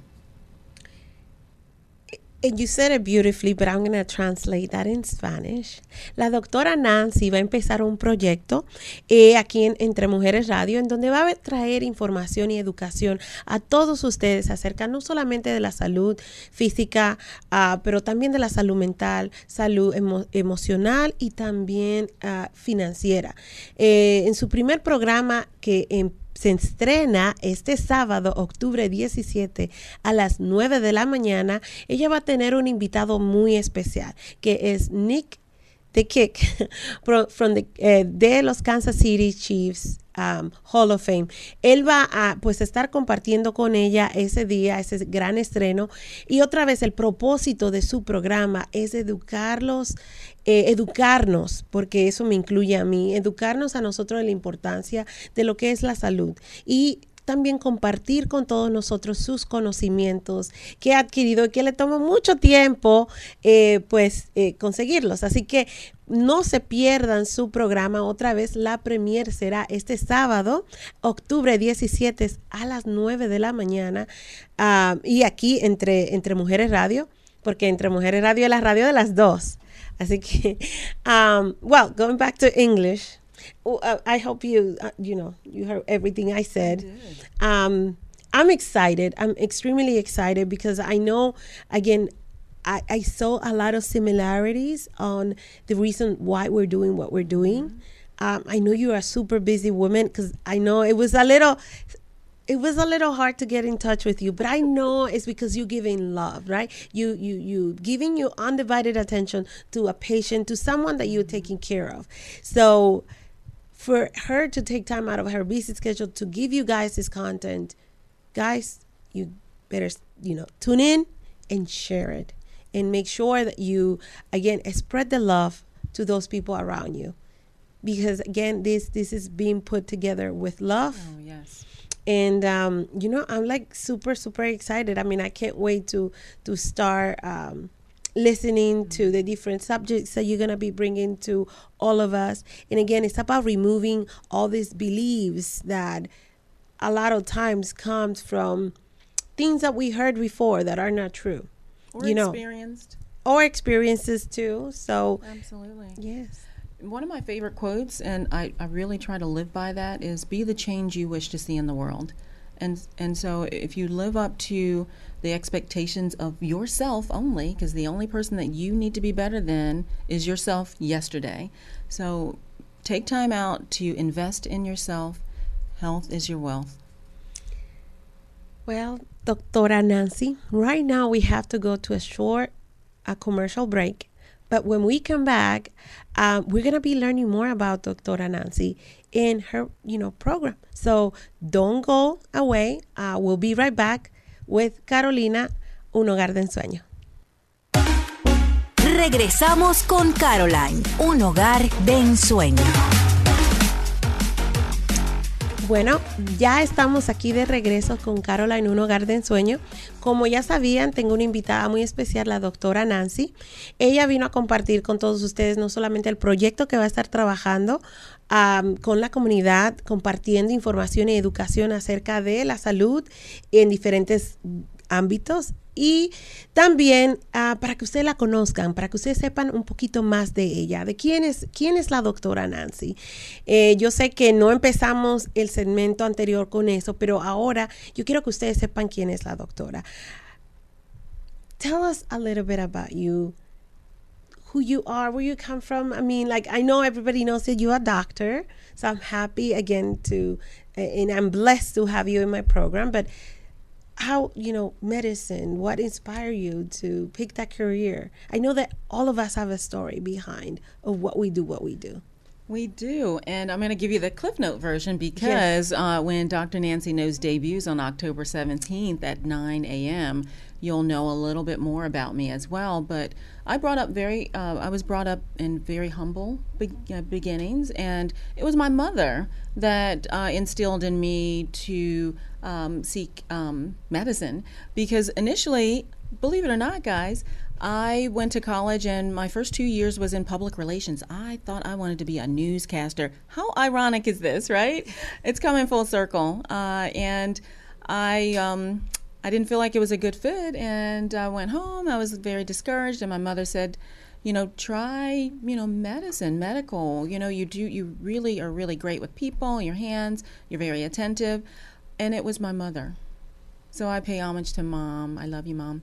And you said it beautifully, but I'm going to translate that in Spanish. La doctora Nancy va a empezar un proyecto eh, aquí en Entre Mujeres Radio, en donde va a traer información y educación a todos ustedes acerca no solamente de la salud física, uh, pero también de la salud mental, salud emo emocional y también uh, financiera. Eh, en su primer programa que empezó, se estrena este sábado, octubre 17, a las 9 de la mañana. Ella va a tener un invitado muy especial, que es Nick The Kick from eh, de los Kansas City Chiefs um, Hall of Fame. Él va a pues estar compartiendo con ella ese día, ese gran estreno. Y otra vez el propósito de su programa es educarlos, eh, educarnos, porque eso me incluye a mí, educarnos a nosotros de la importancia de lo que es la salud. Y también compartir con todos nosotros sus conocimientos que ha adquirido y que le toma mucho tiempo eh, pues eh, conseguirlos. Así que no se pierdan su programa otra vez. La premier será este sábado, octubre 17 a las 9 de la mañana uh, y aquí entre, entre Mujeres Radio, porque entre Mujeres Radio es la radio de las dos. Así que, um, well, going back to English. uh, I hope you uh, you know you heard everything I said. I um, I'm excited. I'm extremely excited because I know again. I, I saw a lot of similarities on the reason why we're doing what we're doing. Um, I know you're a super busy woman because I know it was a little it was a little hard to get in touch with you but i know it's because you're giving love right? You you you giving your undivided attention to a patient to someone that you're taking care of. So for her to take time out of her busy schedule to give you guys this content guys you better you know tune in and share it. And make sure that you again spread the love to those people around you. Because again this this is being put together with love. Oh, yes. And um, you know i'm like super super excited i mean i can't wait to to start um, listening to the different subjects that you're going to be bringing to all of us and again it's about removing all these beliefs that a lot of times comes from things that we heard before that are not true Or you know experienced. or experiences too so Absolutely. yes One of my favorite quotes, and I, I really try to live by that, is be the change you wish to see in the world. And, and so if you live up to the expectations of yourself only, because the only person that you need to be better than is yourself yesterday. So take time out to invest in yourself. Health is your wealth. Well, Doctora Nancy, right now we have to go to a short a commercial break. But when we come back, um, we're gonna be learning more about Doctora Nancy in her, you know, program. So don't go away. Uh, we'll be right back with Carolina, Un Hogar de Ensueño. Regresamos con Caroline, un hogar de ensueño. Bueno, ya estamos aquí de regreso con Caroline, un hogar de ensueño. Como ya sabían, tengo una invitada muy especial, la doctora Nancy. Ella vino a compartir con todos ustedes no solamente el proyecto que va a estar trabajando con la comunidad, compartiendo información y educación acerca de la salud en diferentes ámbitos y también uh, para que ustedes la conozcan, para que ustedes sepan un poquito más de ella, de quién es, quién es la doctora Nancy. Eh, yo sé que no empezamos el segmento anterior con eso, pero ahora yo quiero que ustedes sepan quién es la doctora. Tell us a little bit about you, who you are, where you come from. I mean, like, I know everybody knows that you're a doctor, so I'm happy again to, and I'm blessed to have you in my program, but how you know medicine what inspired you to pick that career? I know that all of us have a story behind of what we do what we do We do, and I'm going to give you the Cliff Note version because uh, when Dr. Nancy Knows debuts on October 17th at 9 a.m., you'll know a little bit more about me as well. But I brought up very, uh, I was brought up in very humble be- uh, beginnings, and it was my mother that uh, instilled in me to um, seek um, medicine because initially, believe it or not, guys, I went to college and my first two years was in public relations. I thought I wanted to be a newscaster. How ironic is this, right? It's coming full circle. Uh, and I, um, I didn't feel like it was a good fit, and I went home. I was very discouraged, and my mother said, "You know, try you know medicine, medical. You know, you do you really are really great with people. Your hands, you're very attentive." And it was my mother. So I pay homage to mom. I love you, mom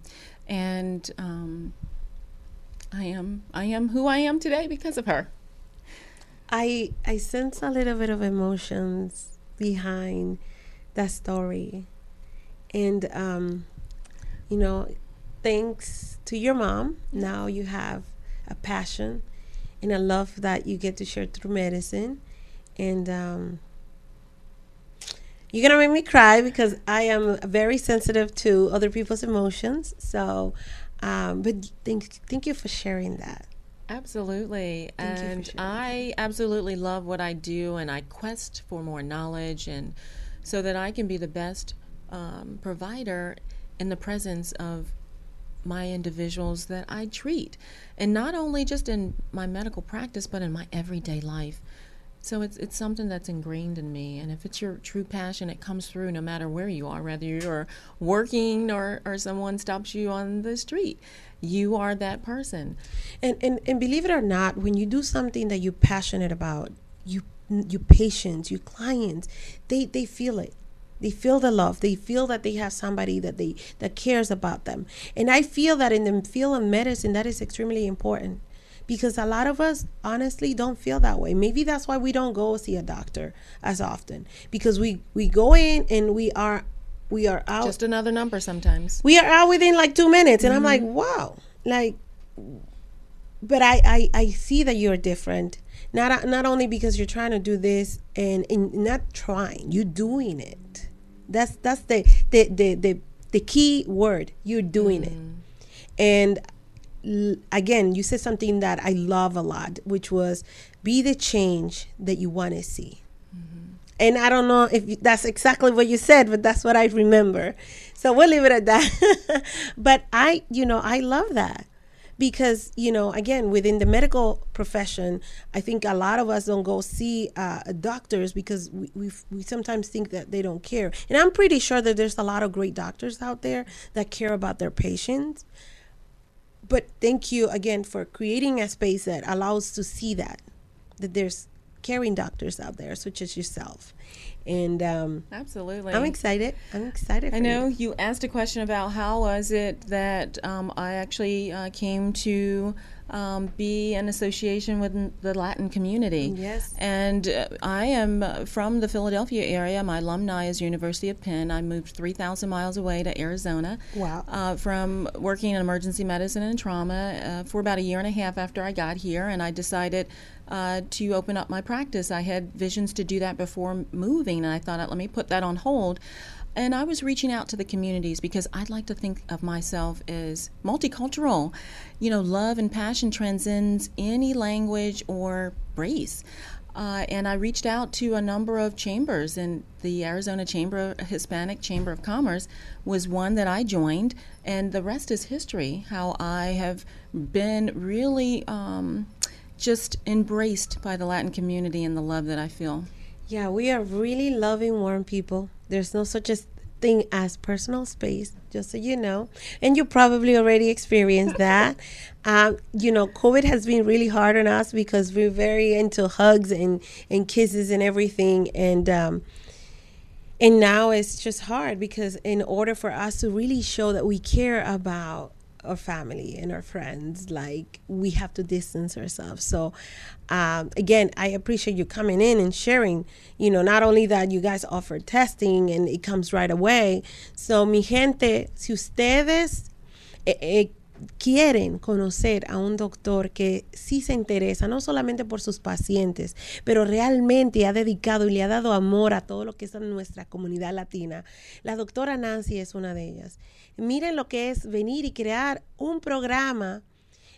and um, I am I am who I am today because of her. i i sense a little bit of emotions behind that story and um you know thanks to your mom now you have a passion and a love that you get to share through medicine and um you're gonna make me cry because I am very sensitive to other people's emotions. So, um, but thank thank you for sharing that. Absolutely. Thank and. I absolutely love what I do and I quest for more knowledge and so that I can be the best um, provider in the presence of my individuals that I treat. And not only just in my medical practice, but in my everyday life. So it's it's something that's ingrained in me, and if it's your true passion, it comes through no matter where you are, whether you're working or or someone stops you on the street. You are that person. And, and and believe it or not, when you do something that you're passionate about, you your patients, your clients, they they feel it. They feel the love. They feel that they have somebody that they that cares about them. And I feel that in the field of medicine, that is extremely important because a lot of us honestly don't feel that way. Maybe that's why we don't go see a doctor as often. Because we we go in and we are we are out. Just another number sometimes. we are out within like two minutes. And i'm mm-hmm. like wow. Like but I, I i see that you're different. Not not only because you're trying to do this and, and not trying you're doing it. That's that's the the the the, the key word. You're doing it. Mm. And l- again you said something that i love a lot which was be the change that you want to see and I don't know if that's exactly what you said, but that's what I remember. So we'll leave it at that. but I, you know, I love that because, you know, again, within the medical profession, I think a lot of us don't go see uh, doctors because we, we, we sometimes think that they don't care. And I'm pretty sure that there's a lot of great doctors out there that care about their patients. But thank you again for creating a space that allows to see that, that there's caring doctors out there, such as yourself. And um, Absolutely. I'm excited. I'm excited. I know you. you asked a question about how was it that um, I actually uh, came to um, be an association with the Latin community. Yes. And uh, I am uh, from the Philadelphia area. My alumni is University of Penn. I moved 3,000 miles away to Arizona. Wow. Uh, from working in emergency medicine and trauma uh, for about a year and a half after I got here, and I decided uh, to open up my practice. I had visions to do that before moving, and I thought, let me put that on hold. And I was reaching out to the communities because I'd like to think of myself as multicultural. You know, love and passion transcends any language or race. Uh, and I reached out to a number of chambers, and the Arizona Chamber, Hispanic Chamber of Commerce, was one that I joined, and the rest is history. How I have been really um, just embraced by the Latin community and the love that I feel. Yeah, we are really loving, warm people. There's no such a thing as personal space, just so you know. And you probably already experienced that. um, you know, COVID has been really hard on us because we're very into hugs and, and kisses and everything. And um, and now it's just hard because in order for us to really show that we care about our family and our friends like we have to distance ourselves. So um, again i appreciate you coming in and sharing you know not only that you guys offer testing and it comes right away. So mi gente si ustedes eh, eh, quieren conocer a un doctor que sí se interesa, no solamente por sus pacientes, pero realmente ha dedicado y le ha dado amor a todo lo que es nuestra comunidad latina. La doctora Nancy es una de ellas. Miren lo que es venir y crear un programa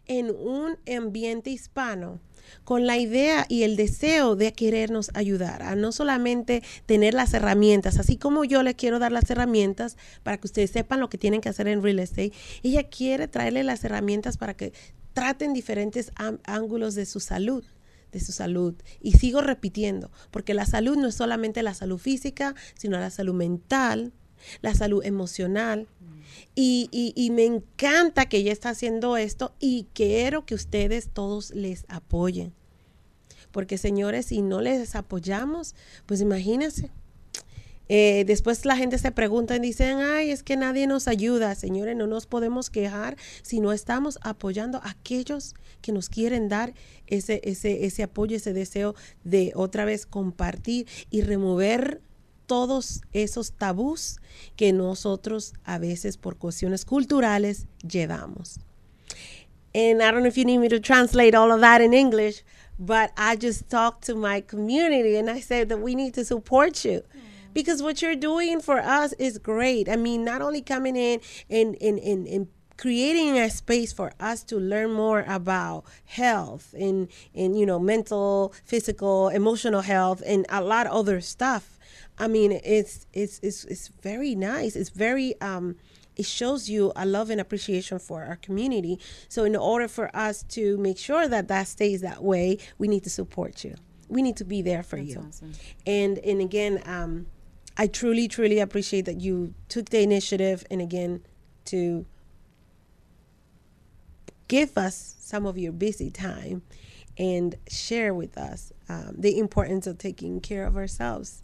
en un ambiente hispano con la idea y el deseo de querernos ayudar, a no solamente tener las herramientas, así como yo les quiero dar las herramientas para que ustedes sepan lo que tienen que hacer en real estate, ella quiere traerle las herramientas para que traten diferentes ángulos de su salud de su salud. Y sigo repitiendo, porque la salud no es solamente la salud física, sino la salud mental, la salud emocional. Y, y, me encanta que ella está haciendo esto y quiero que ustedes todos les apoyen. Porque señores, si no les apoyamos, pues imagínense. Eh, después la gente se pregunta y dicen, ay, es que nadie nos ayuda. Señores, no nos podemos quejar si no estamos apoyando a aquellos que nos quieren dar ese, ese, ese apoyo, ese deseo de otra vez compartir y remover todos esos tabús que nosotros a veces por cuestiones culturales llevamos. And I don't know if you need me to translate all of that in English, but I just talked to my community and I said that we need to support you. Mm. Because what you're doing for us is great. I mean, not only coming in and, and, and, and creating a space for us to learn more about health and, and you know mental physical emotional health and a lot of other stuff I mean, it's it's it's it's very nice. It's very um, it shows you a love and appreciation for our community. So, in order for us to make sure that that stays that way, we need to support you. We need to be there for That's you. awesome. And and again, um, I truly truly appreciate that you took the initiative and again to give us some of your busy time and share with us um, the importance of taking care of ourselves.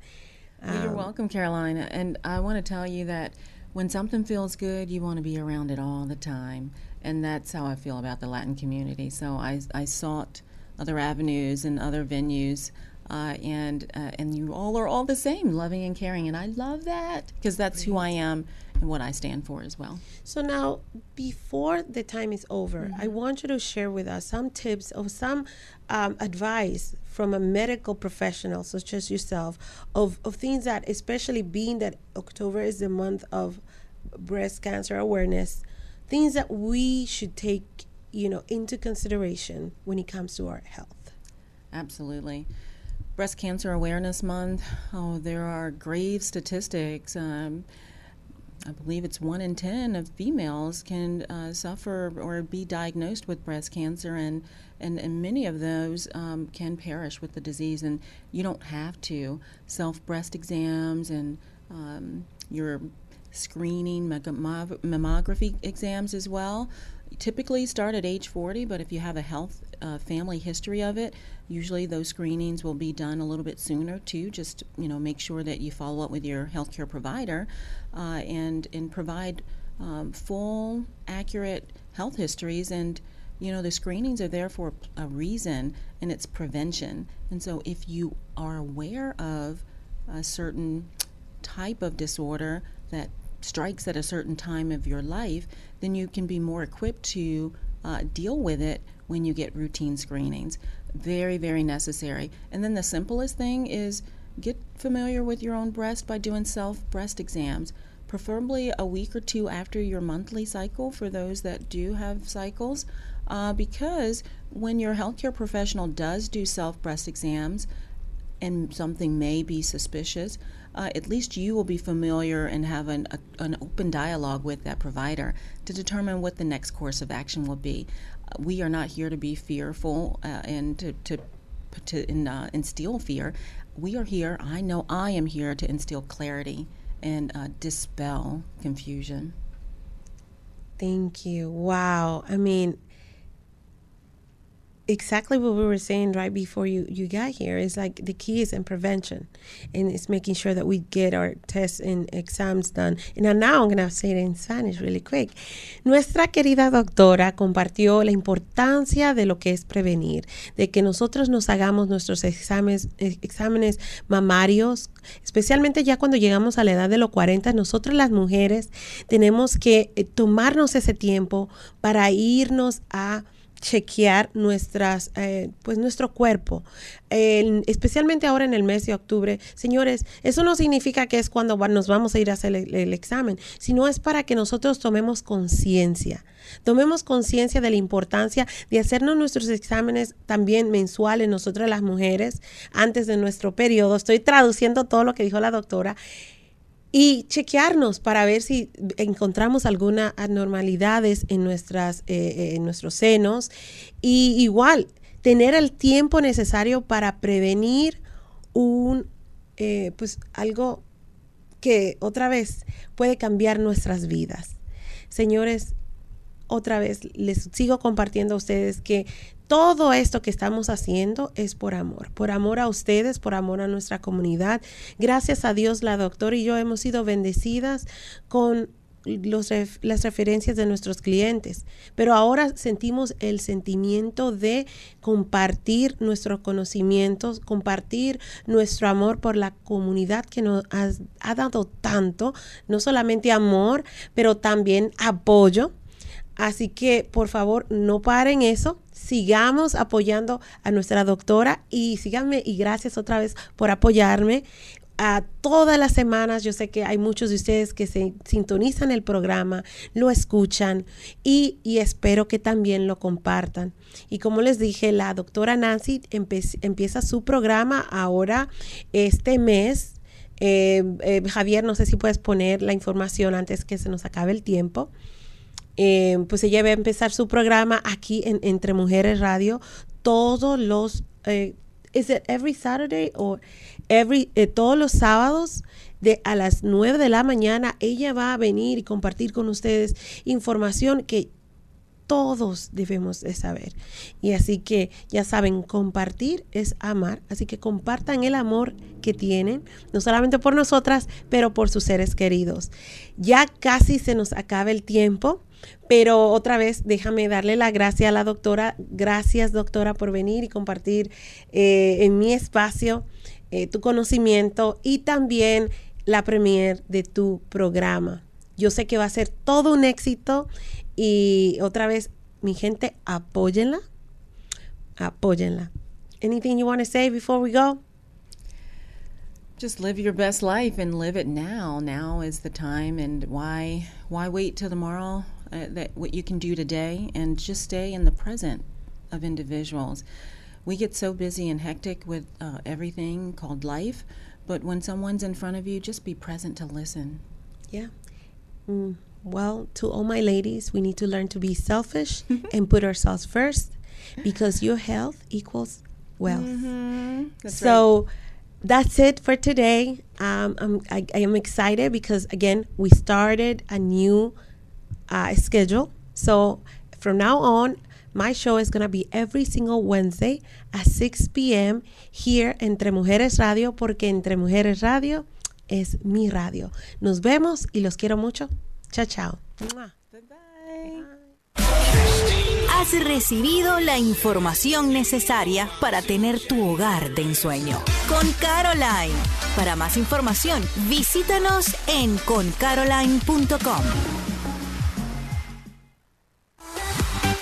Well, you're Um, welcome, Carolina. And I want to tell you that when something feels good, you want to be around it all the time. And that's how I feel about the Latin community. So I, I sought other avenues and other venues. Uh, and uh, and you all are all the same, loving and caring, and I love that because that's who I am and what I stand for as well. So now, before the time is over, I want you to share with us some tips or some um, advice from a medical professional such as yourself of, of things that, especially being that October is the month of breast cancer awareness, things that we should take, you know, into consideration when it comes to our health. Absolutely. Breast Cancer Awareness Month. Oh, there are grave statistics. Um, I believe it's one in ten of females can uh, suffer or be diagnosed with breast cancer, and and, and many of those um, can perish with the disease. And you don't have to self breast exams and um, your screening mammography exams as well. Typically start at age 40, but if you have a health family history of it, usually those screenings will be done a little bit sooner too. Just you know, make sure that you follow up with your healthcare provider uh, and and provide um, full, accurate health histories. And you know, the screenings are there for a reason, and it's prevention. And so, if you are aware of a certain type of disorder that strikes at a certain time of your life, then you can be more equipped to uh, deal with it when you get routine screenings. Very, very necessary. And then the simplest thing is get familiar with your own breast by doing self breast exams, preferably a week or two after your monthly cycle for those that do have cycles. Uh, because when your healthcare professional does do self breast exams and something may be suspicious, uh, at least you will be familiar and have an, a, an open dialogue with that provider to determine what the next course of action will be. We are not here to be fearful uh, and to, to, to in, uh, instill fear. We are here, I know I am here to instill clarity and uh, dispel confusion. Thank you. Wow. I mean, exactly what we were saying right before you you got here is like the key is in prevention and it's making sure that we get our tests and exams done. And now I'm going to say it in Spanish really quick. Nuestra querida doctora compartió la importancia de lo que es prevenir de que nosotros nos hagamos nuestros exámenes exámenes mamarios especialmente ya cuando llegamos a la edad de los 40 nosotros las mujeres tenemos que eh, tomarnos ese tiempo para irnos a chequear nuestras, eh, pues nuestro cuerpo, especialmente ahora en el mes de octubre. Señores, eso no significa que es cuando nos vamos a ir a hacer el, el examen, sino es para que nosotros tomemos conciencia. Tomemos conciencia de la importancia de hacernos nuestros exámenes también mensuales, nosotras las mujeres, antes de nuestro periodo. Estoy traduciendo todo lo que dijo la doctora y chequearnos para ver si encontramos alguna anormalidades en nuestras eh, eh, en nuestros senos. Y igual tener el tiempo necesario para prevenir un eh, pues algo que otra vez puede cambiar nuestras vidas. Señores otra vez les sigo compartiendo a ustedes que todo esto que estamos haciendo es por amor, por amor a ustedes, por amor a nuestra comunidad. Gracias a Dios, la doctora y yo hemos sido bendecidas con los ref- las referencias de nuestros clientes, pero ahora sentimos el sentimiento de compartir nuestros conocimientos, compartir nuestro amor por la comunidad que nos ha, ha dado tanto, no solamente amor, pero también apoyo. Así que por favor no paren eso, sigamos apoyando a nuestra doctora y síganme y gracias otra vez por apoyarme. A todas las semanas yo sé que hay muchos de ustedes que se sintonizan el programa, lo escuchan y, espero que también lo compartan. Y como les dije, la doctora Nancy empieza su programa ahora este mes. Eh, eh, Javier, no sé si puedes poner la información antes que se nos acabe el tiempo. Eh, pues ella va a empezar su programa aquí en Entre Mujeres Radio todos los eh, every Saturday or every eh, todos los sábados de a las 9 de la mañana ella va a venir y compartir con ustedes información que todos debemos de saber. Y así que ya saben, compartir es amar. Así que compartan el amor que tienen, no solamente por nosotras, pero por sus seres queridos. Ya casi se nos acaba el tiempo. Pero otra vez, déjame darle la gracia a la doctora. Gracias, doctora, por venir y compartir eh, en mi espacio eh, tu conocimiento y también la premier de tu programa. Yo sé que va a ser todo un éxito y otra vez, mi gente, apóyenla. Apóyenla. Anything you want to say before we go? Just live your best life and live it now. Now is the time, and why why wait till tomorrow? Uh, that what you can do today, and just stay in the present of individuals. We get so busy and hectic with uh, everything called life, but when someone's in front of you, just be present to listen. Yeah. Mm, well, to all my ladies, we need to learn to be selfish and put ourselves first because your health equals wealth. Mm-hmm. so that's it for today. Um, I'm, I, I am excited because, again, we started a new uh, schedule. So from now on, my show is going to be every single Wednesday at 6 p.m. here Entre Mujeres Radio, porque Entre Mujeres Radio es mi radio. Nos vemos y los quiero mucho. Chao, chao. Has recibido la información necesaria para tener tu hogar de ensueño. Con Caroline. Para más información, visítanos en concaroline.com.